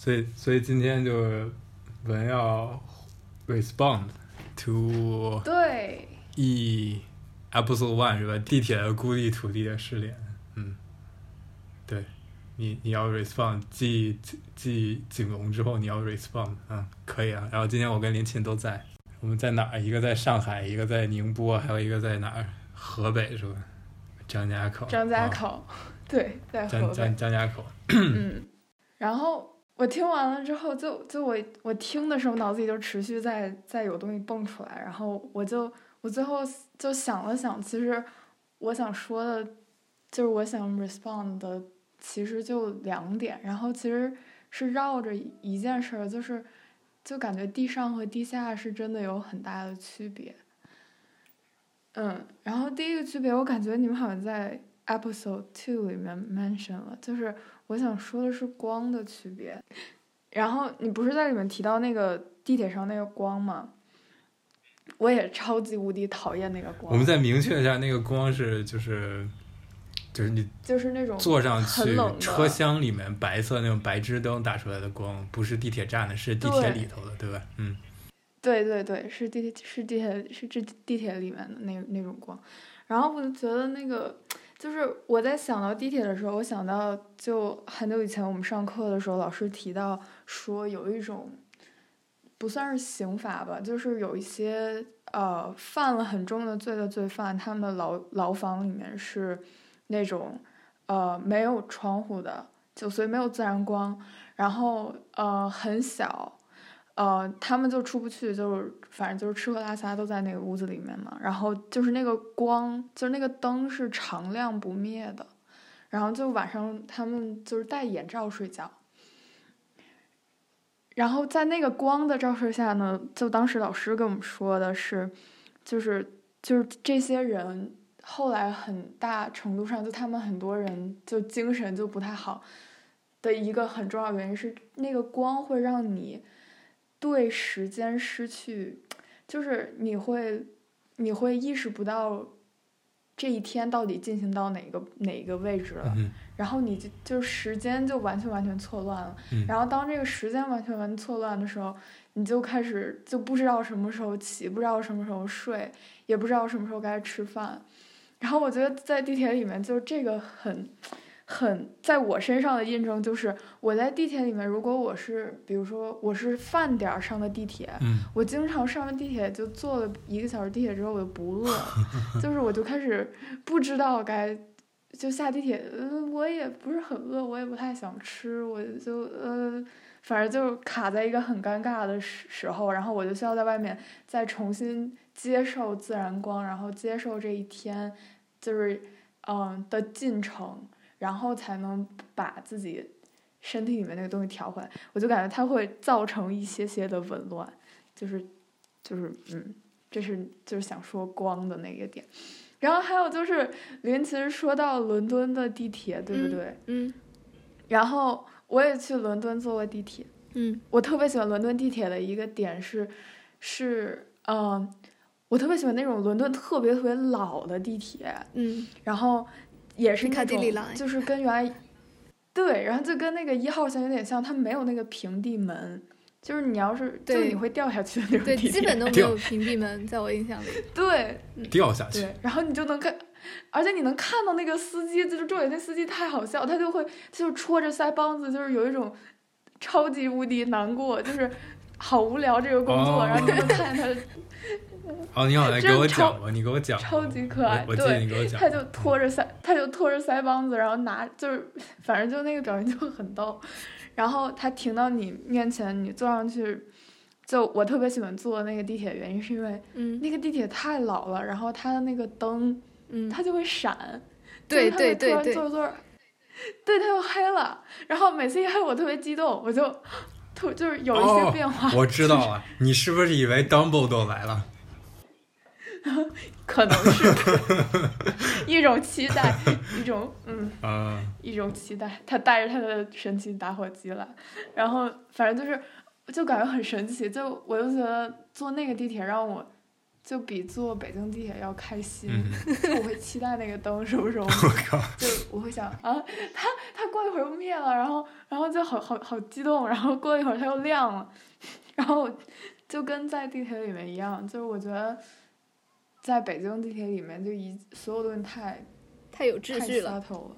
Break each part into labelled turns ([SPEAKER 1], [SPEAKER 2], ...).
[SPEAKER 1] 所以所以今天就文要 respond to
[SPEAKER 2] 对
[SPEAKER 1] E episode one 是吧？地铁的孤立土地的试炼，嗯，对，你你要 respond 继继景龙之后你要 respond，嗯，可以啊。然后今天我跟林沁都在，我们在哪儿？一个在上海，一个在宁波，还有一个在哪儿？河北是吧？张家口。
[SPEAKER 2] 张家口，哦、对，在河北。
[SPEAKER 1] 张张家口。
[SPEAKER 2] 嗯，然后我听完了之后就，就我我听的时候，脑子里就持续在在有东西蹦出来，然后我就我最后就想了想，其实我想说的，就是我想 respond 的，其实就两点，然后其实是绕着一件事儿，就是就感觉地上和地下是真的有很大的区别。嗯，然后第一个区别，我感觉你们好像在 episode two 里面 mention 了，就是。我想说的是光的区别，然后你不是在里面提到那个地铁上那个光吗？我也超级无敌讨厌那个光。
[SPEAKER 1] 我们再明确一下，那个光是就是就是你
[SPEAKER 2] 就是那种
[SPEAKER 1] 坐上去车厢里面白色那种白炽灯打出来的光，不是地铁站的，是地铁里头的，对，对吧？嗯，
[SPEAKER 2] 对对对，是地铁是地铁是这地铁里面的那那种光，然后我就觉得那个。就是我在想到地铁的时候，我想到就很久以前我们上课的时候，老师提到说有一种不算是刑罚吧，就是有一些呃犯了很重的罪的罪犯，他们的牢牢房里面是那种呃没有窗户的，就所以没有自然光，然后呃很小。呃，他们就出不去，就是反正就是吃喝拉撒都在那个屋子里面嘛。然后就是那个光，就是那个灯是常亮不灭的。然后就晚上他们就是戴眼罩睡觉。然后在那个光的照射下呢，就当时老师跟我们说的是，就是就是这些人后来很大程度上，就他们很多人就精神就不太好的一个很重要原因是，那个光会让你。对时间失去，就是你会，你会意识不到这一天到底进行到哪个哪个位置了，
[SPEAKER 1] 嗯、
[SPEAKER 2] 然后你就就时间就完全完全错乱了。
[SPEAKER 1] 嗯、
[SPEAKER 2] 然后当这个时间完全完全错乱的时候，你就开始就不知道什么时候起，不知道什么时候睡，也不知道什么时候该吃饭。然后我觉得在地铁里面，就这个很。很在我身上的印证就是，我在地铁里面，如果我是，比如说我是饭点儿上的地铁，
[SPEAKER 1] 嗯、
[SPEAKER 2] 我经常上完地铁就坐了一个小时地铁之后，我就不饿，就是我就开始不知道该就下地铁，嗯，我也不是很饿，我也不太想吃，我就呃，反正就卡在一个很尴尬的时时候，然后我就需要在外面再重新接受自然光，然后接受这一天就是嗯的进程。然后才能把自己身体里面那个东西调回来，我就感觉它会造成一些些的紊乱，就是，就是嗯，这是就是想说光的那个点，然后还有就是林其实说到伦敦的地铁，对不对？
[SPEAKER 3] 嗯。嗯，
[SPEAKER 2] 然后我也去伦敦坐过地铁，
[SPEAKER 3] 嗯，
[SPEAKER 2] 我特别喜欢伦敦地铁的一个点是，是嗯，我特别喜欢那种伦敦特别特别老的地铁，
[SPEAKER 3] 嗯，
[SPEAKER 2] 然后。也是那种，
[SPEAKER 3] 来
[SPEAKER 2] 就是跟原来，对，然后就跟那个一号线有点像，它没有那个平地门，就是你要是，
[SPEAKER 3] 对
[SPEAKER 2] 就你会掉下去的那种。
[SPEAKER 3] 对，基本都没有平地门，在我印象里。
[SPEAKER 2] 对，
[SPEAKER 1] 掉下去。
[SPEAKER 2] 对，然后你就能看，而且你能看到那个司机，就是重点那司机太好笑，他就会就戳着腮帮子，就是有一种超级无敌难过，就是好无聊这个工作，哦、然后你能看见他。
[SPEAKER 1] 哦，你好，来给我讲吧，你给我讲。
[SPEAKER 2] 超级可爱，
[SPEAKER 1] 我，我记得你给我讲。
[SPEAKER 2] 对，他就拖着腮，他就拖着腮帮子，然后拿，就是反正就那个表情就很逗。然后他停到你面前，你坐上去，就我特别喜欢坐那个地铁原因是因为，
[SPEAKER 3] 嗯，
[SPEAKER 2] 那个地铁太老了，然后它的那个灯，
[SPEAKER 3] 嗯，
[SPEAKER 2] 它就会闪，
[SPEAKER 3] 对对对对，
[SPEAKER 2] 坐着坐着，对，它就黑了。然后每次一黑，我特别激动，我就特就是有一些变化。
[SPEAKER 1] 哦、我知道了，你是不是以为 Dumbledore 来了？
[SPEAKER 2] 可能是 一种期待，一种嗯
[SPEAKER 1] ，uh,
[SPEAKER 2] 一种期待。他带着他的神奇打火机来，然后反正就是，就感觉很神奇。就我就觉得坐那个地铁让我，就比坐北京地铁要开心。
[SPEAKER 1] 嗯、
[SPEAKER 2] 我会期待那个灯什么时候
[SPEAKER 1] 灭，
[SPEAKER 2] 就我会想啊，它它过一会儿又灭了，然后然后就好好好激动，然后过一会儿它又亮了，然后就跟在地铁里面一样，就是我觉得在北京地铁里面就一所有东西太
[SPEAKER 3] 太有秩序了，
[SPEAKER 2] 了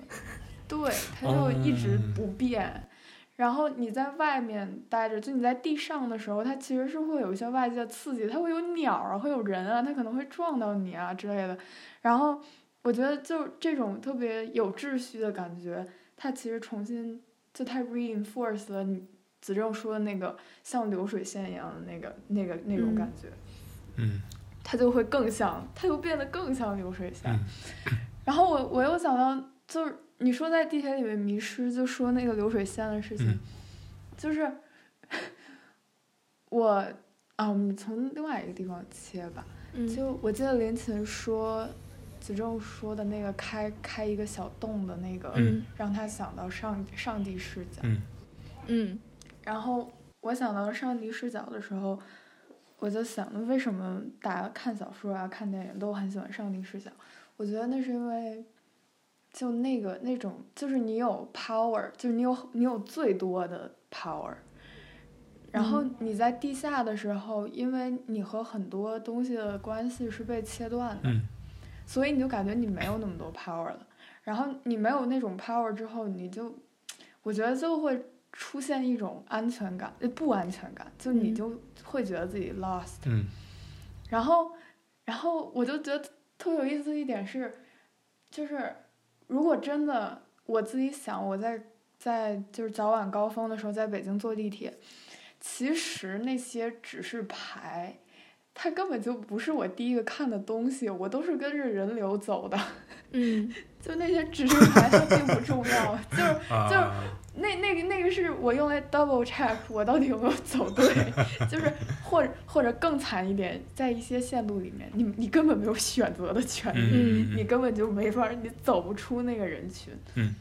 [SPEAKER 2] 对，它就一直不变。嗯然后你在外面待着，就你在地上的时候，它其实是会有一些外界的刺激，它会有鸟啊，会有人啊，它可能会撞到你啊之类的。然后我觉得就这种特别有秩序的感觉，它其实重新就它 reinforce 了你子正说的那个像流水线一样的那个那个那种感觉。
[SPEAKER 1] 嗯。
[SPEAKER 2] 它就会更像，它就变得更像流水线。
[SPEAKER 1] 嗯。
[SPEAKER 2] 然后我我又想到就是。你说在地铁里面迷失，就说那个流水线的事情，
[SPEAKER 1] 嗯、
[SPEAKER 2] 就是我啊，我们从另外一个地方切吧。
[SPEAKER 3] 嗯、
[SPEAKER 2] 就我记得林琴说，子正说的那个开开一个小洞的那个，
[SPEAKER 1] 嗯、
[SPEAKER 2] 让他想到上上帝视角。
[SPEAKER 1] 嗯。
[SPEAKER 3] 嗯。
[SPEAKER 2] 然后我想到上帝视角的时候，我就想，为什么大家看小说啊、看电影都很喜欢上帝视角？我觉得那是因为。就那个那种，就是你有 power，就是你有你有最多的 power，然后你在地下的时候，因为你和很多东西的关系是被切断的，
[SPEAKER 1] 嗯，
[SPEAKER 2] 所以你就感觉你没有那么多 power 了。然后你没有那种 power 之后，你就，我觉得就会出现一种安全感，不安全感，就你就会觉得自己 lost。
[SPEAKER 1] 嗯，
[SPEAKER 2] 然后，然后我就觉得特别有意思的一点是，就是。如果真的我自己想，我在在就是早晚高峰的时候在北京坐地铁，其实那些指示牌，它根本就不是我第一个看的东西，我都是跟着人流走的。
[SPEAKER 3] 嗯，
[SPEAKER 2] 就那些指示牌它并不重要，就是 就是那那个那个是我用来 double check 我到底有没有走对，就是或者或者更惨一点，在一些线路里面，你你根本没有选择的权利，
[SPEAKER 1] 嗯、
[SPEAKER 2] 你根本就没法，你走不出那个人群。
[SPEAKER 1] 嗯、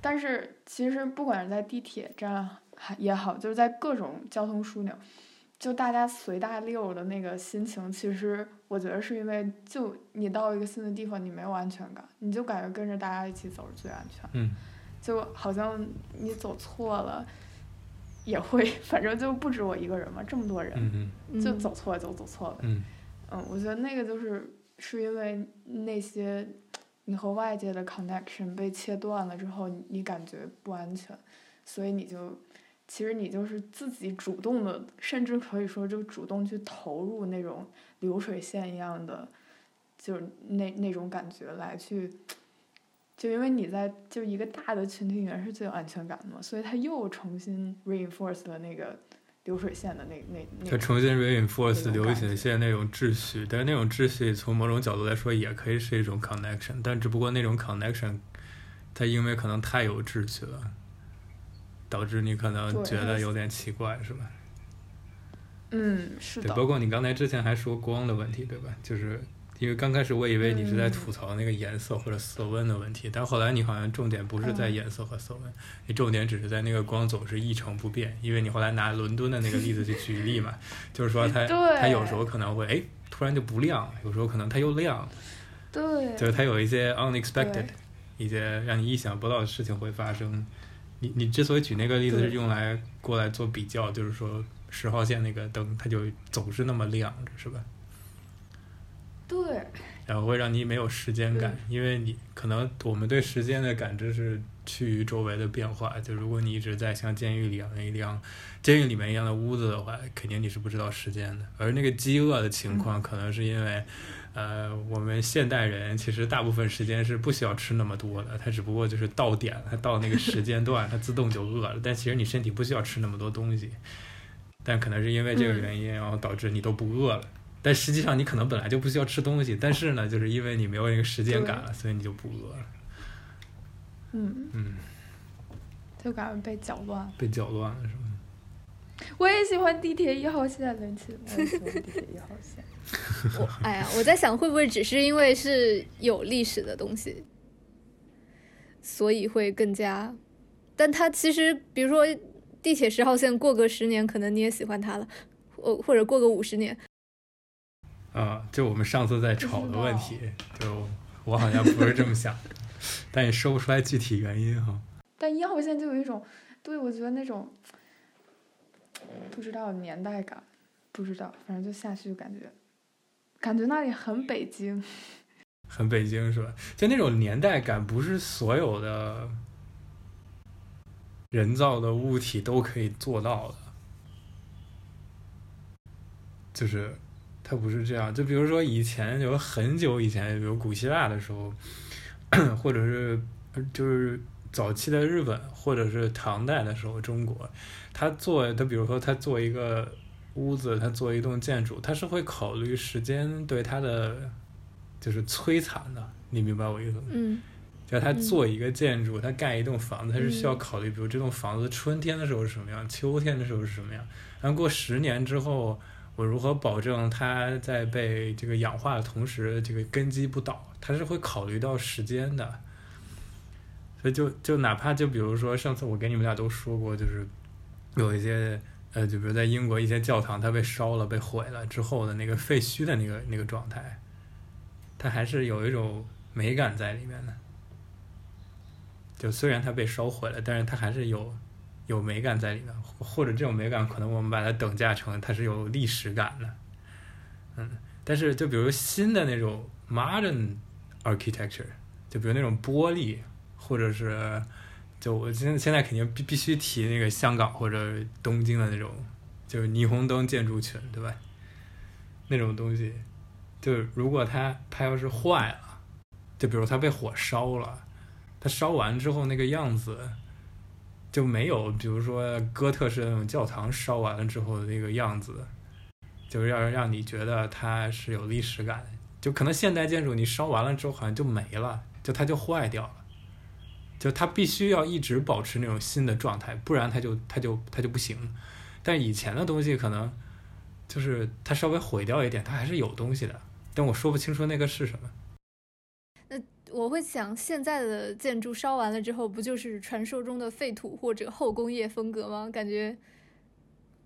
[SPEAKER 2] 但是其实不管是在地铁站也好，就是在各种交通枢纽，就大家随大溜的那个心情，其实我觉得是因为就你到一个新的地方，你没有安全感，你就感觉跟着大家一起走是最安全。
[SPEAKER 1] 嗯
[SPEAKER 2] 就好像你走错了，也会，反正就不止我一个人嘛，这么多人，
[SPEAKER 1] 嗯、
[SPEAKER 2] 就走错了就走错了。
[SPEAKER 1] 嗯，
[SPEAKER 2] 嗯，我觉得那个就是是因为那些你和外界的 connection 被切断了之后，你感觉不安全，所以你就其实你就是自己主动的，甚至可以说就主动去投入那种流水线一样的，就是那那种感觉来去。就因为你在就一个大的群体里面是最有安全感的嘛，所以他又重新 reinforce 了那个流水线的那那那。
[SPEAKER 1] 他重新 reinforce 流水线那种秩序，但是那种秩序从某种角度来说也可以是一种 connection，但只不过那种 connection，它因为可能太有秩序了，导致你可能觉得有点奇怪，是吧？
[SPEAKER 2] 嗯，是的。
[SPEAKER 1] 对，包括你刚才之前还说光的问题，对吧？就是。因为刚开始我以为你是在吐槽那个颜色或者色温的问题，嗯、但后来你好像重点不是在颜色和色温，嗯、你重点只是在那个光总是一成不变。因为你后来拿伦敦的那个例子去举例嘛，就是说它 它有时候可能会哎突然就不亮，有时候可能它又亮，
[SPEAKER 2] 对，
[SPEAKER 1] 就是它有一些 unexpected，一些让你意想不到的事情会发生。你你之所以举那个例子是用来过来做比较，就是说十号线那个灯它就总是那么亮着，是吧？
[SPEAKER 2] 对，
[SPEAKER 1] 然后会让你没有时间感，因为你可能我们对时间的感知是趋于周围的变化。就如果你一直在像监狱里一样监狱里面一样的屋子的话，肯定你是不知道时间的。而那个饥饿的情况，可能是因为，呃，我们现代人其实大部分时间是不需要吃那么多的，它只不过就是到点，它到那个时间段，它自动就饿了。但其实你身体不需要吃那么多东西，但可能是因为这个原因，然后导致你都不饿了。但实际上你可能本来就不需要吃东西，但是呢，就是因为你没有那个时间感了，所以你就不饿了。
[SPEAKER 2] 嗯
[SPEAKER 1] 嗯，
[SPEAKER 2] 就感觉被搅乱。
[SPEAKER 1] 被搅乱了是吗？
[SPEAKER 2] 我也喜欢地铁一号线，连起我也喜欢地铁一号线。
[SPEAKER 3] 我哎呀，我在想会不会只是因为是有历史的东西，所以会更加。但它其实，比如说地铁十号线，过个十年，可能你也喜欢它了，或或者过个五十年。
[SPEAKER 1] 啊，就我们上次在吵的问题，就我好像不是这么想，但也说不出来具体原因哈。
[SPEAKER 2] 但一号线就有一种，对，我觉得那种不知道年代感，不知道，反正就下去就感觉，感觉那里很北京，
[SPEAKER 1] 很北京是吧？就那种年代感，不是所有的人造的物体都可以做到的，就是它不是这样。就比如说以前有很久以前，比如古希腊的时候，或者是就是。早期的日本，或者是唐代的时候，中国，他做他比如说他做一个屋子，他做一栋建筑，他是会考虑时间对他的就是摧残的，你明白我意思吗？
[SPEAKER 3] 嗯，
[SPEAKER 1] 就他做一个建筑，他盖一栋房子，他是需要考虑，比如这栋房子春天的时候是什么样，秋天的时候是什么样，然后过十年之后，我如何保证它在被这个氧化的同时，这个根基不倒，它是会考虑到时间的。所以就就哪怕就比如说上次我给你们俩都说过，就是有一些呃，就比如在英国一些教堂它被烧了、被毁了之后的那个废墟的那个那个状态，它还是有一种美感在里面的。就虽然它被烧毁了，但是它还是有有美感在里面，或者这种美感可能我们把它等价成它是有历史感的。嗯，但是就比如新的那种 modern architecture，就比如那种玻璃。或者是，就我现现在肯定必必须提那个香港或者东京的那种，就是霓虹灯建筑群，对吧？那种东西，就如果它它要是坏了，就比如它被火烧了，它烧完之后那个样子就没有，比如说哥特式那种教堂烧完了之后的那个样子，就是要让你觉得它是有历史感。就可能现代建筑你烧完了之后好像就没了，就它就坏掉了。就它必须要一直保持那种新的状态，不然它就它就它就不行。但以前的东西可能就是它稍微毁掉一点，它还是有东西的。但我说不清楚那个是什么。
[SPEAKER 3] 那我会想，现在的建筑烧完了之后，不就是传说中的废土或者后工业风格吗？感觉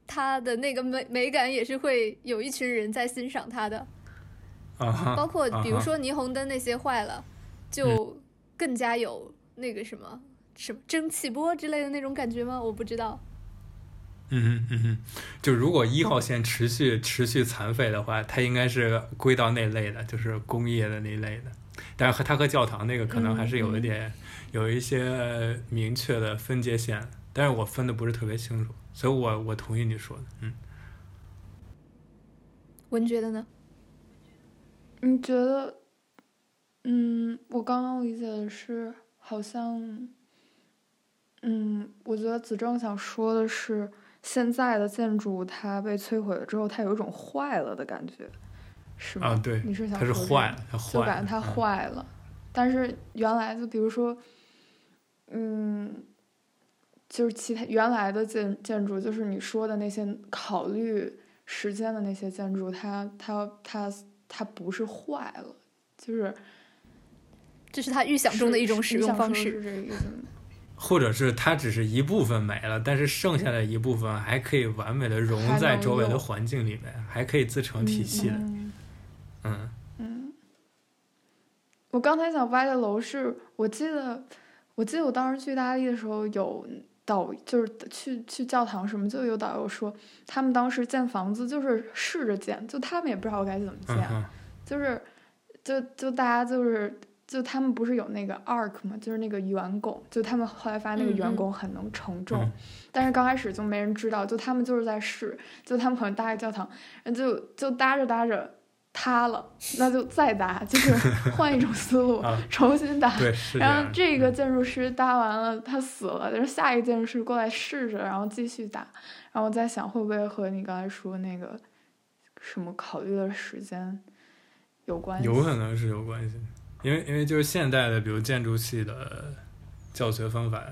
[SPEAKER 3] 它的那个美美感也是会有一群人在欣赏它的。
[SPEAKER 1] 啊。
[SPEAKER 3] 包括比如说霓虹灯那些坏了，就、
[SPEAKER 1] 嗯、
[SPEAKER 3] 更加有。那个什么什么蒸汽波之类的那种感觉吗？我不知道。
[SPEAKER 1] 嗯嗯嗯哼，就如果一号线持续持续残废的话，它应该是归到那类的，就是工业的那类的。但是和它和教堂那个可能还是有一点、嗯、有一些明确的分界线，但是我分的不是特别清楚，所以我我同意你说的。嗯。
[SPEAKER 3] 文觉得呢？
[SPEAKER 2] 你觉得？嗯，我刚刚理解的是。好像，嗯，我觉得子正想说的是，现在的建筑它被摧毁了之后，它有一种坏了的感觉，是吗？
[SPEAKER 1] 啊，对，
[SPEAKER 2] 你是想说
[SPEAKER 1] 它是坏了，它坏了，
[SPEAKER 2] 就感觉它坏了。嗯。但是原来就比如说，嗯，就是其他原来的建建筑，就是你说的那些考虑时间的那些建筑，它它它它不是坏了，就是。
[SPEAKER 3] 这是他预想中的一种使用方式，
[SPEAKER 1] 或者是它只是一部分没了，但是剩下的一部分还可以完美的融在周围的环境里面，还，还可以自成体系的。
[SPEAKER 2] 嗯
[SPEAKER 1] 嗯，
[SPEAKER 2] 嗯。我刚才想歪的楼是，我记得，我记得我当时去意大利的时候有导，就是去去教堂什么，就有导游说，他们当时建房子就是试着建，就他们也不知道该怎么建，
[SPEAKER 1] 嗯、
[SPEAKER 2] 就是就就大家就是。就他们不是有那个 arc 嘛？就是那个圆拱，就他们后来发现那个圆拱很能承重，
[SPEAKER 1] 嗯、
[SPEAKER 2] 但是刚开始就没人知道，就他们就是在试，就他们可能搭一个教堂，然后就就搭着搭着塌了，那就再搭，就是 换一种思路，
[SPEAKER 1] 啊、
[SPEAKER 2] 重新搭。
[SPEAKER 1] 对，
[SPEAKER 2] 然后这个建筑师搭完了，他死了，但是下一个建筑师过来试着，然后继续搭。然后我在想，会不会和你刚才说那个什么考虑的时间有关系？
[SPEAKER 1] 有可能是有关系。因为因为就是现代的，比如建筑系的教学方法，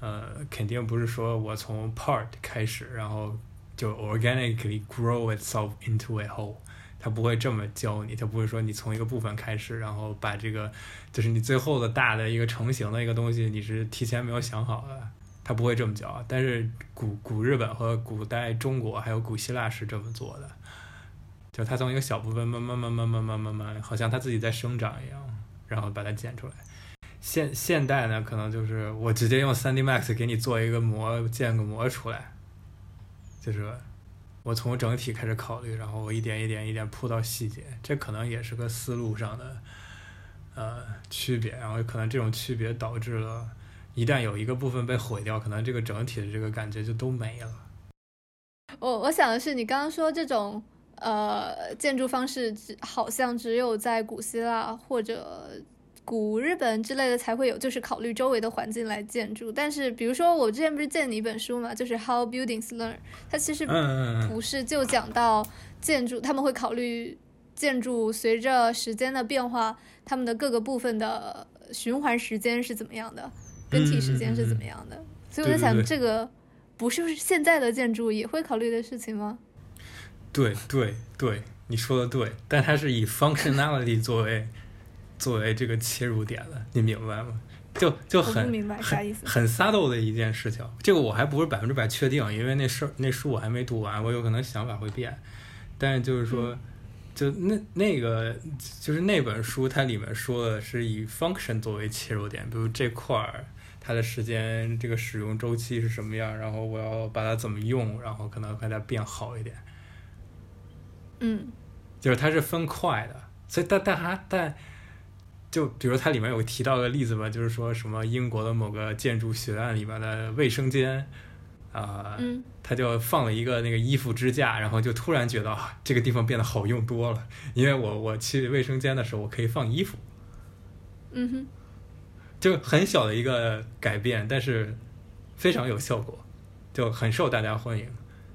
[SPEAKER 1] 呃，肯定不是说我从 part 开始，然后就 organically grow itself into a whole，他不会这么教你，他不会说你从一个部分开始，然后把这个就是你最后的大的一个成型的一个东西，你是提前没有想好的，他不会这么教。但是古古日本和古代中国还有古希腊是这么做的。就他从一个小部分慢慢慢慢慢慢慢慢，好像他自己在生长一样，然后把它剪出来。现现代呢，可能就是我直接用 3D Max 给你做一个模，建个模出来，就是我从整体开始考虑，然后我一点一点一点铺到细节，这可能也是个思路上的呃区别，然后可能这种区别导致了，一旦有一个部分被毁掉，可能这个整体的这个感觉就都没了。
[SPEAKER 3] 我我想的是，你刚刚说这种。呃，建筑方式只好像只有在古希腊或者古日本之类的才会有，就是考虑周围的环境来建筑。但是，比如说我之前不是借你一本书嘛，就是《How Buildings Learn》，它其实不是就讲到建筑，他们会考虑建筑随着时间的变化，他们的各个部分的循环时间是怎么样的，更替时间是怎么样的。所以我在想，这个不是现在的建筑也会考虑的事情吗？
[SPEAKER 1] 对对对，你说的对，但它是以 functionality 作为作为这个切入点了，你明白吗？就就很很很 subtle 的一件事情，这个我还不是百分之百确定，因为那事儿那书我还没读完，我有可能想法会变。但是就是说，嗯、就那那个就是那本书，它里面说的是以 function 作为切入点，比如这块儿它的时间这个使用周期是什么样，然后我要把它怎么用，然后可能把它变好一点。
[SPEAKER 3] 嗯，
[SPEAKER 1] 就是它是分块的，所以但但还但，就比如它里面有提到个例子吧，就是说什么英国的某个建筑学院里面的卫生间，啊、呃，
[SPEAKER 3] 嗯，
[SPEAKER 1] 他就放了一个那个衣服支架，然后就突然觉得啊，这个地方变得好用多了，因为我我去卫生间的时候我可以放衣服，
[SPEAKER 3] 嗯哼，
[SPEAKER 1] 就很小的一个改变，但是非常有效果，就很受大家欢迎。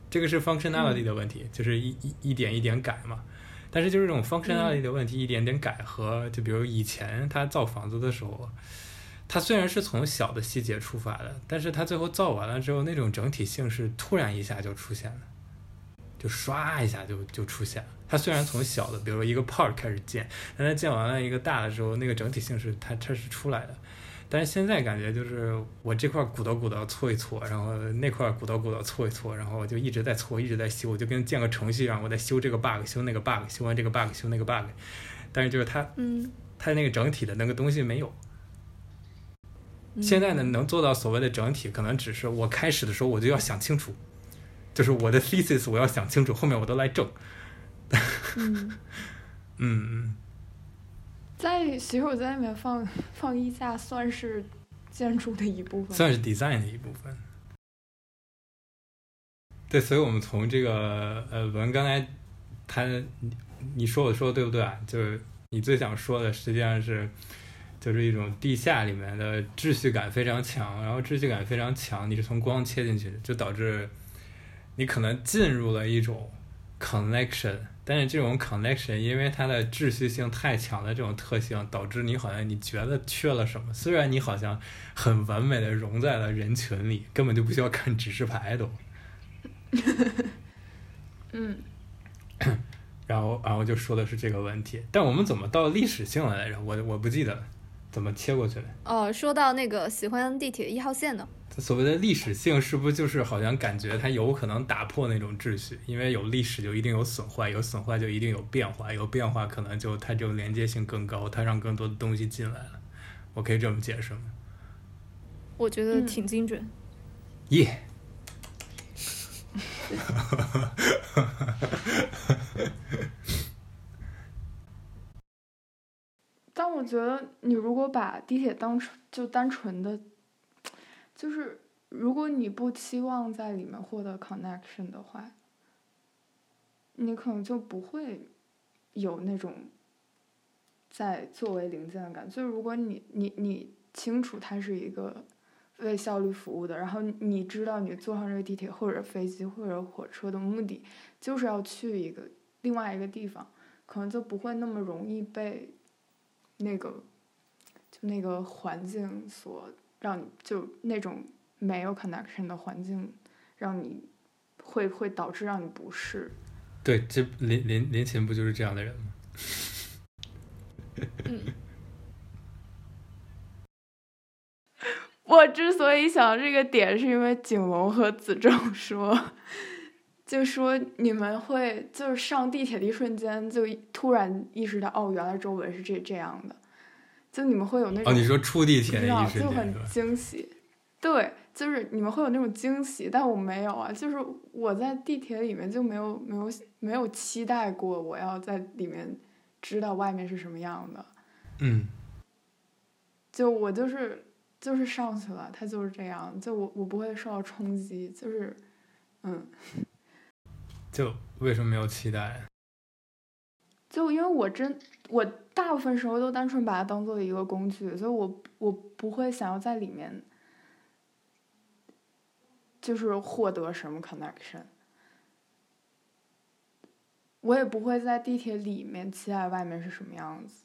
[SPEAKER 1] 这个是 functionality 的问题，嗯、就是一一一点一点改嘛。但是就是这种 functionality 的问题，一点点改和就比如以前他造房子的时候，他虽然是从小的细节出发的，但是他最后造完了之后，那种整体性是突然一下就出现了，就唰一下就就出现了。他虽然从小的，比如说一个 part 开始建，但他建完了一个大的时候，那个整体性是它它是出来的。但是现在感觉就是我这块鼓捣鼓捣搓一搓，然后那块鼓捣鼓捣搓一搓，然后我就一直在搓，一直在修，就跟建个程序一样，我在修这个 bug，修那个 bug，修完这个 bug，修那个 bug。但是就是它，
[SPEAKER 3] 嗯，
[SPEAKER 1] 它那个整体的那个东西没有。现在呢，能做到所谓的整体，可能只是我开始的时候我就要想清楚，就是我的 thesis 我要想清楚，后面我都来证。
[SPEAKER 3] 嗯
[SPEAKER 1] 嗯。
[SPEAKER 2] 在洗手间里面放 放衣架算是建筑的一部分，
[SPEAKER 1] 算是 design 的一部分。对，所以我们从这个呃，文刚才他你你说我说的对不对啊？就是你最想说的实际上是就是一种地下里面的秩序感非常强，然后秩序感非常强，你是从光切进去的，就导致你可能进入了一种 connection。但是这种 connection，因为它的秩序性太强的这种特性，导致你好像你觉得缺了什么。虽然你好像很完美的融在了人群里，根本就不需要看指示牌都。
[SPEAKER 2] 嗯。
[SPEAKER 1] 然后，然后就说的是这个问题。但我们怎么到历史性了来着？我我不记得了，怎么切过去了？
[SPEAKER 3] 哦，说到那个喜欢地铁一号线呢。
[SPEAKER 1] 所谓的历史性是不是就是好像感觉它有可能打破那种秩序？因为有历史就一定有损坏，有损坏就一定有变化，有变化可能就它就连接性更高，它让更多的东西进来了。我可以这么解释吗？
[SPEAKER 3] 我觉得挺精准。
[SPEAKER 1] 耶！
[SPEAKER 2] 但我觉得你如果把地铁当成就单纯的。就是如果你不期望在里面获得 connection 的话，你可能就不会有那种在作为零件的感觉。就如果你你你清楚它是一个为效率服务的，然后你知道你坐上这个地铁或者飞机或者火车的目的就是要去一个另外一个地方，可能就不会那么容易被那个就那个环境所。让你就那种没有 connection 的环境，让你会会导致让你不适。
[SPEAKER 1] 对，这林林林琴不就是这样的人吗？
[SPEAKER 3] 嗯。
[SPEAKER 2] 我之所以想这个点，是因为景龙和子正说，就说你们会就是上地铁的一瞬间，就突然意识到哦，原来周围是这这样的，就你们会有那种
[SPEAKER 1] 哦，你说出地铁的一瞬间
[SPEAKER 2] 就很惊喜，对，就是你们会有那种惊喜，但我没有啊，就是我在地铁里面就没有没有没有期待过我要在里面知道外面是什么样的，
[SPEAKER 1] 嗯，
[SPEAKER 2] 就我就是就是上去了，它就是这样，就我我不会受到冲击，就是嗯。
[SPEAKER 1] 就为什么没有期待？
[SPEAKER 2] 就因为我真我大部分时候都单纯把它当做一个工具，所以我我不会想要在里面就是获得什么 connection，我也不会在地铁里面期待外面是什么样子。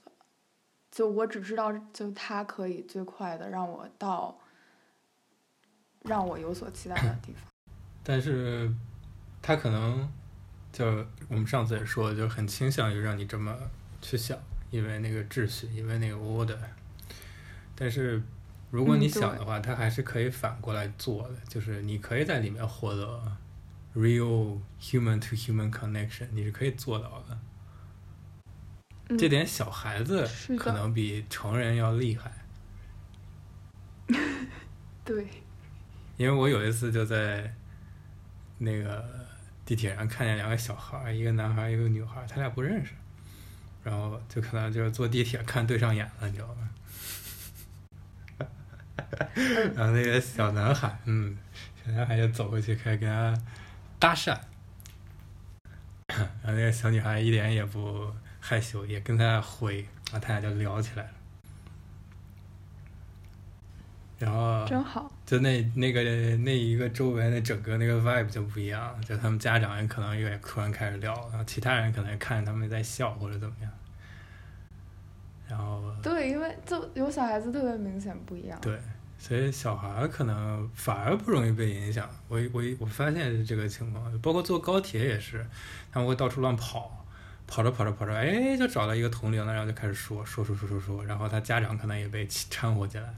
[SPEAKER 2] 就我只知道，就它可以最快的让我到让我有所期待的地方。
[SPEAKER 1] 但是。他可能就我们上次也说，就很倾向于让你这么去想，因为那个秩序，因为那个 order。但是如果你想的话，他还是可以反过来做的，就是你可以在里面获得 real human to human connection，你是可以做到的。这点小孩子可能比成人要厉害。
[SPEAKER 2] 对。
[SPEAKER 1] 因为我有一次就在那个。地铁上看见两个小孩，一个男孩，一个女孩，他俩不认识，然后就可能就是坐地铁看对上眼了，你知道吗？然后那个小男孩，嗯，小男孩就走过去开始跟他搭讪，然后那个小女孩一点也不害羞，也跟他回，然后他俩就聊起来了。然后，
[SPEAKER 2] 真好。
[SPEAKER 1] 就那那个那一个周围那整个那个 vibe 就不一样，就他们家长也可能也突然开始聊，然后其他人可能也看着他们在笑或者怎么样。然后。
[SPEAKER 2] 对，因为就有小孩子特别明显不一样。
[SPEAKER 1] 对，所以小孩可能反而不容易被影响。我我我发现是这个情况，包括坐高铁也是，他们会到处乱跑，跑着跑着跑着，哎，就找到一个同龄的，然后就开始说说说说说说，然后他家长可能也被掺和进来。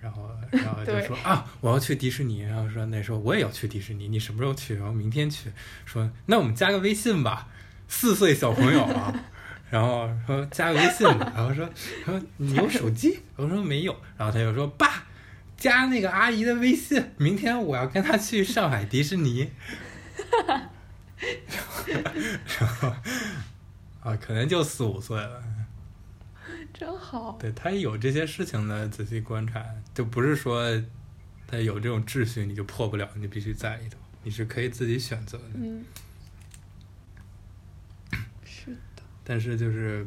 [SPEAKER 1] 然后，然后就说啊，我要去迪士尼。然后说那时候我也要去迪士尼，你什么时候去？然后明天去。说那我们加个微信吧，四岁小朋友啊。然后说加个微信吧。然后说说你有手机？我说没有。然后他就说爸，加那个阿姨的微信，明天我要跟她去上海迪士尼。然后啊，可能就四五岁了。
[SPEAKER 2] 真好，
[SPEAKER 1] 对，他有这些事情的仔细观察，就不是说他有这种秩序你就破不了，你必须在里头，你是可以自己选择的。
[SPEAKER 2] 嗯，是的。
[SPEAKER 1] 但是就是，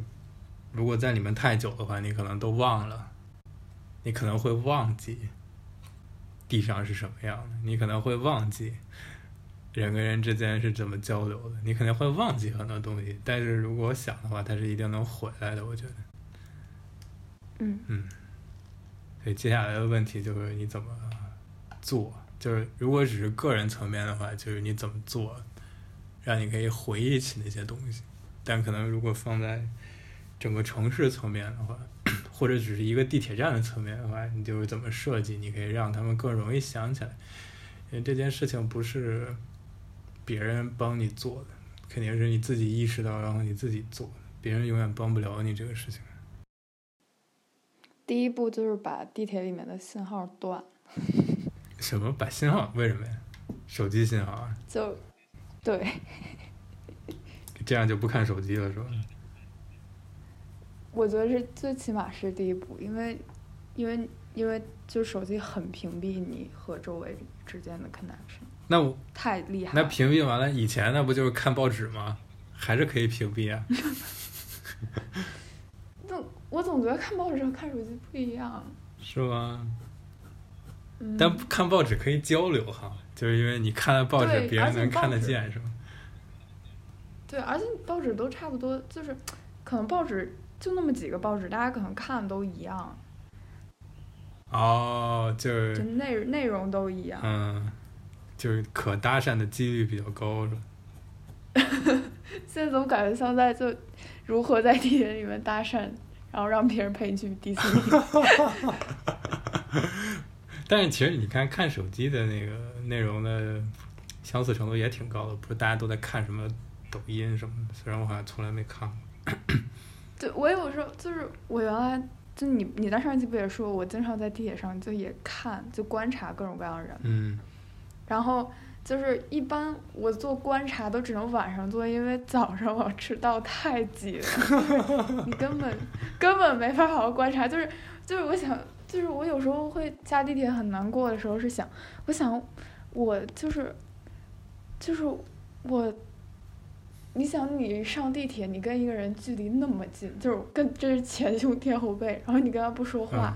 [SPEAKER 1] 如果在里面太久的话，你可能都忘了，你可能会忘记地上是什么样的，你可能会忘记人跟人之间是怎么交流的，你可能会忘记很多东西。但是如果想的话，它是一定能回来的，我觉得。
[SPEAKER 2] 嗯
[SPEAKER 1] 嗯，所以接下来的问题就是你怎么做？就是如果只是个人层面的话，就是你怎么做，让你可以回忆起那些东西。但可能如果放在整个城市层面的话，或者只是一个地铁站的层面的话，你就是怎么设计，你可以让他们更容易想起来。因为这件事情不是别人帮你做的，肯定是你自己意识到，然后你自己做。别人永远帮不了你这个事情。
[SPEAKER 2] 第一步就是把地铁里面的信号断。
[SPEAKER 1] 什么？把信号？为什么呀？手机信号啊？
[SPEAKER 2] 就，对。
[SPEAKER 1] 这样就不看手机了，是吧？
[SPEAKER 2] 我觉得是最起码是第一步，因为，因为，因为就手机很屏蔽你和周围之间的 connection。
[SPEAKER 1] 那我
[SPEAKER 2] 太厉害。
[SPEAKER 1] 那屏蔽完了，以前那不就是看报纸吗？还是可以屏蔽啊。
[SPEAKER 2] 我总觉得看报纸和看手机不一样，
[SPEAKER 1] 是吗？
[SPEAKER 2] 嗯、
[SPEAKER 1] 但看报纸可以交流哈，就是因为你看了报纸，别人能看得见，是吗？
[SPEAKER 2] 对，而且报纸都差不多，就是可能报纸就那么几个报纸，大家可能看的都一样。
[SPEAKER 1] 哦，就是
[SPEAKER 2] 就内内容都一样。
[SPEAKER 1] 嗯，就是可搭讪的几率比较高，是吧？
[SPEAKER 2] 现在怎么感觉像在就如何在地铁里面搭讪？然后让别人陪你去迪士尼。
[SPEAKER 1] 但是其实你看看手机的那个内容的相似程度也挺高的。不是大家都在看什么抖音什么的，虽然我好像从来没看过。
[SPEAKER 2] 对，我有时候就是我原来就你你在上一期不也说，我经常在地铁上就也看就观察各种各样的人。
[SPEAKER 1] 嗯。
[SPEAKER 2] 然后就是一般我做观察都只能晚上做，因为早上我迟到太挤了，你根本 根本没法好好观察。就是就是我想。就是我有时候会下地铁很难过的时候是想，我想我就是就是我，你想你上地铁，你跟一个人距离那么近，就是跟这是前胸贴后背，然后你跟他不说
[SPEAKER 1] 话，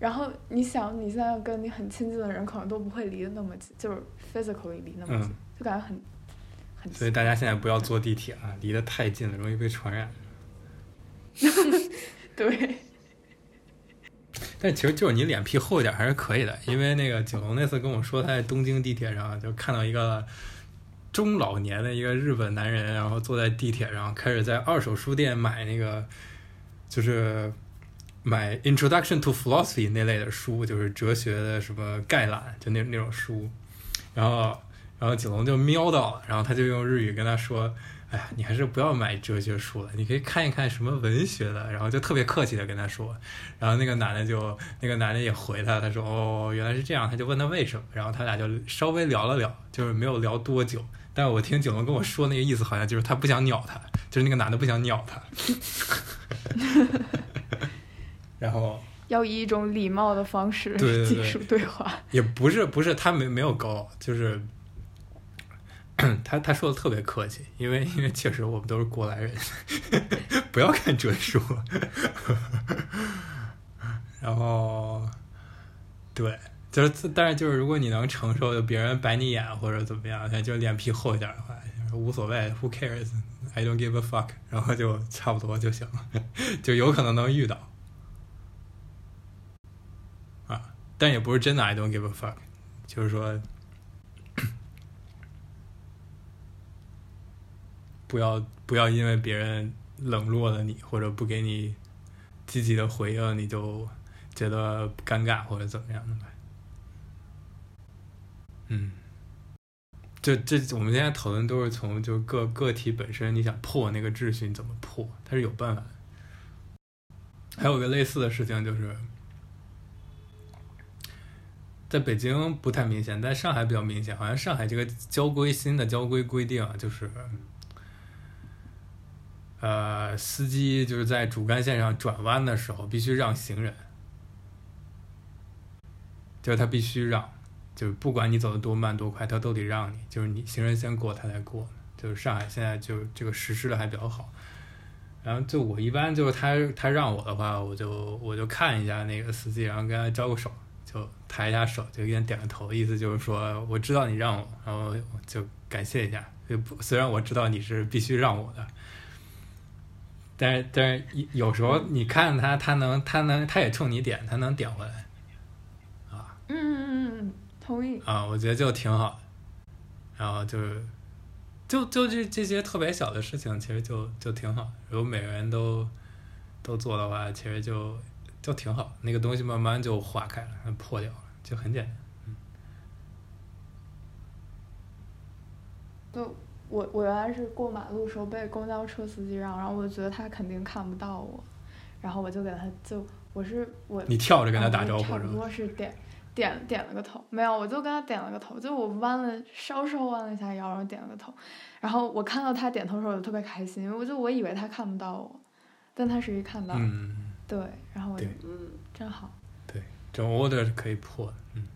[SPEAKER 2] 然后你想你现在跟你很亲近的人可能都不会离得那么近，就是 physically 离那么近，
[SPEAKER 1] 嗯、
[SPEAKER 2] 就感觉很很。
[SPEAKER 1] 所以大家现在不要坐地铁啊，离得太近了容易被传染。
[SPEAKER 2] 对。
[SPEAKER 1] 但其实就是你脸皮厚一点还是可以的，因为那个景龙那次跟我说他在东京地铁上就看到一个中老年的一个日本男人，然后坐在地铁上开始在二手书店买那个就是买 Introduction to Philosophy 那类的书，就是哲学的什么概览，就那那种书，然后然后景龙就瞄到了，然后他就用日语跟他说。哎呀，你还是不要买哲学书了，你可以看一看什么文学的，然后就特别客气的跟他说，然后那个男的就那个男的也回他，他说哦原来是这样，他就问他为什么，然后他俩就稍微聊了聊，就是没有聊多久，但我听景龙跟我说那个意思好像就是他不想鸟他，就是那个男的不想鸟他，然后
[SPEAKER 2] 要以一种礼貌的方式结束对话，
[SPEAKER 1] 也不是不是他没没有高，就是。他他说的特别客气，因为因为确实我们都是过来人，不要看哲书。然后，对，就是但是就是如果你能承受别人白你眼或者怎么样，就脸皮厚一点的话，无所谓，Who cares？I don't give a fuck。然后就差不多就行了，就有可能能遇到。啊，但也不是真的 I don't give a fuck，就是说。不要不要因为别人冷落了你，或者不给你积极的回应，你就觉得尴尬或者怎么样的吧。嗯，这这我们现在讨论都是从就个个体本身，你想破那个秩序，你怎么破？它是有办法的。还有个类似的事情就是，在北京不太明显，在上海比较明显，好像上海这个交规新的交规规定啊，就是。呃，司机就是在主干线上转弯的时候必须让行人，就是他必须让，就是不管你走的多慢多快，他都得让你，就是你行人先过，他才过。就是上海现在就这个实施的还比较好。然后就我一般就是他他让我的话，我就我就看一下那个司机，然后跟他招个手，就抬一下手，就给他点个头，意思就是说我知道你让我，然后就感谢一下。就不虽然我知道你是必须让我的。但是但是有时候你看他，他能他能他也冲你点，他能点回来，啊，
[SPEAKER 2] 嗯嗯嗯，同意
[SPEAKER 1] 啊，我觉得就挺好的，然后就是就就这这些特别小的事情，其实就就挺好。如果每个人都都做的话，其实就就挺好，那个东西慢慢就化开了，破掉了，就很简单。嗯，
[SPEAKER 2] 都。我我原来是过马路时候被公交车司机让，然后我就觉得他肯定看不到我，然后我就给他就我是我。
[SPEAKER 1] 你跳着跟他打招呼？
[SPEAKER 2] 差不多是点点点了个头，没有，我就跟他点了个头，就我弯了稍稍弯了一下腰，然后点了个头，然后我看到他点头的时候，我就特别开心，因为我就我以为他看不到我，但他实际看到。
[SPEAKER 1] 嗯。
[SPEAKER 2] 对，然后我就嗯，真好。
[SPEAKER 1] 对，这种 order 是可以破的，嗯。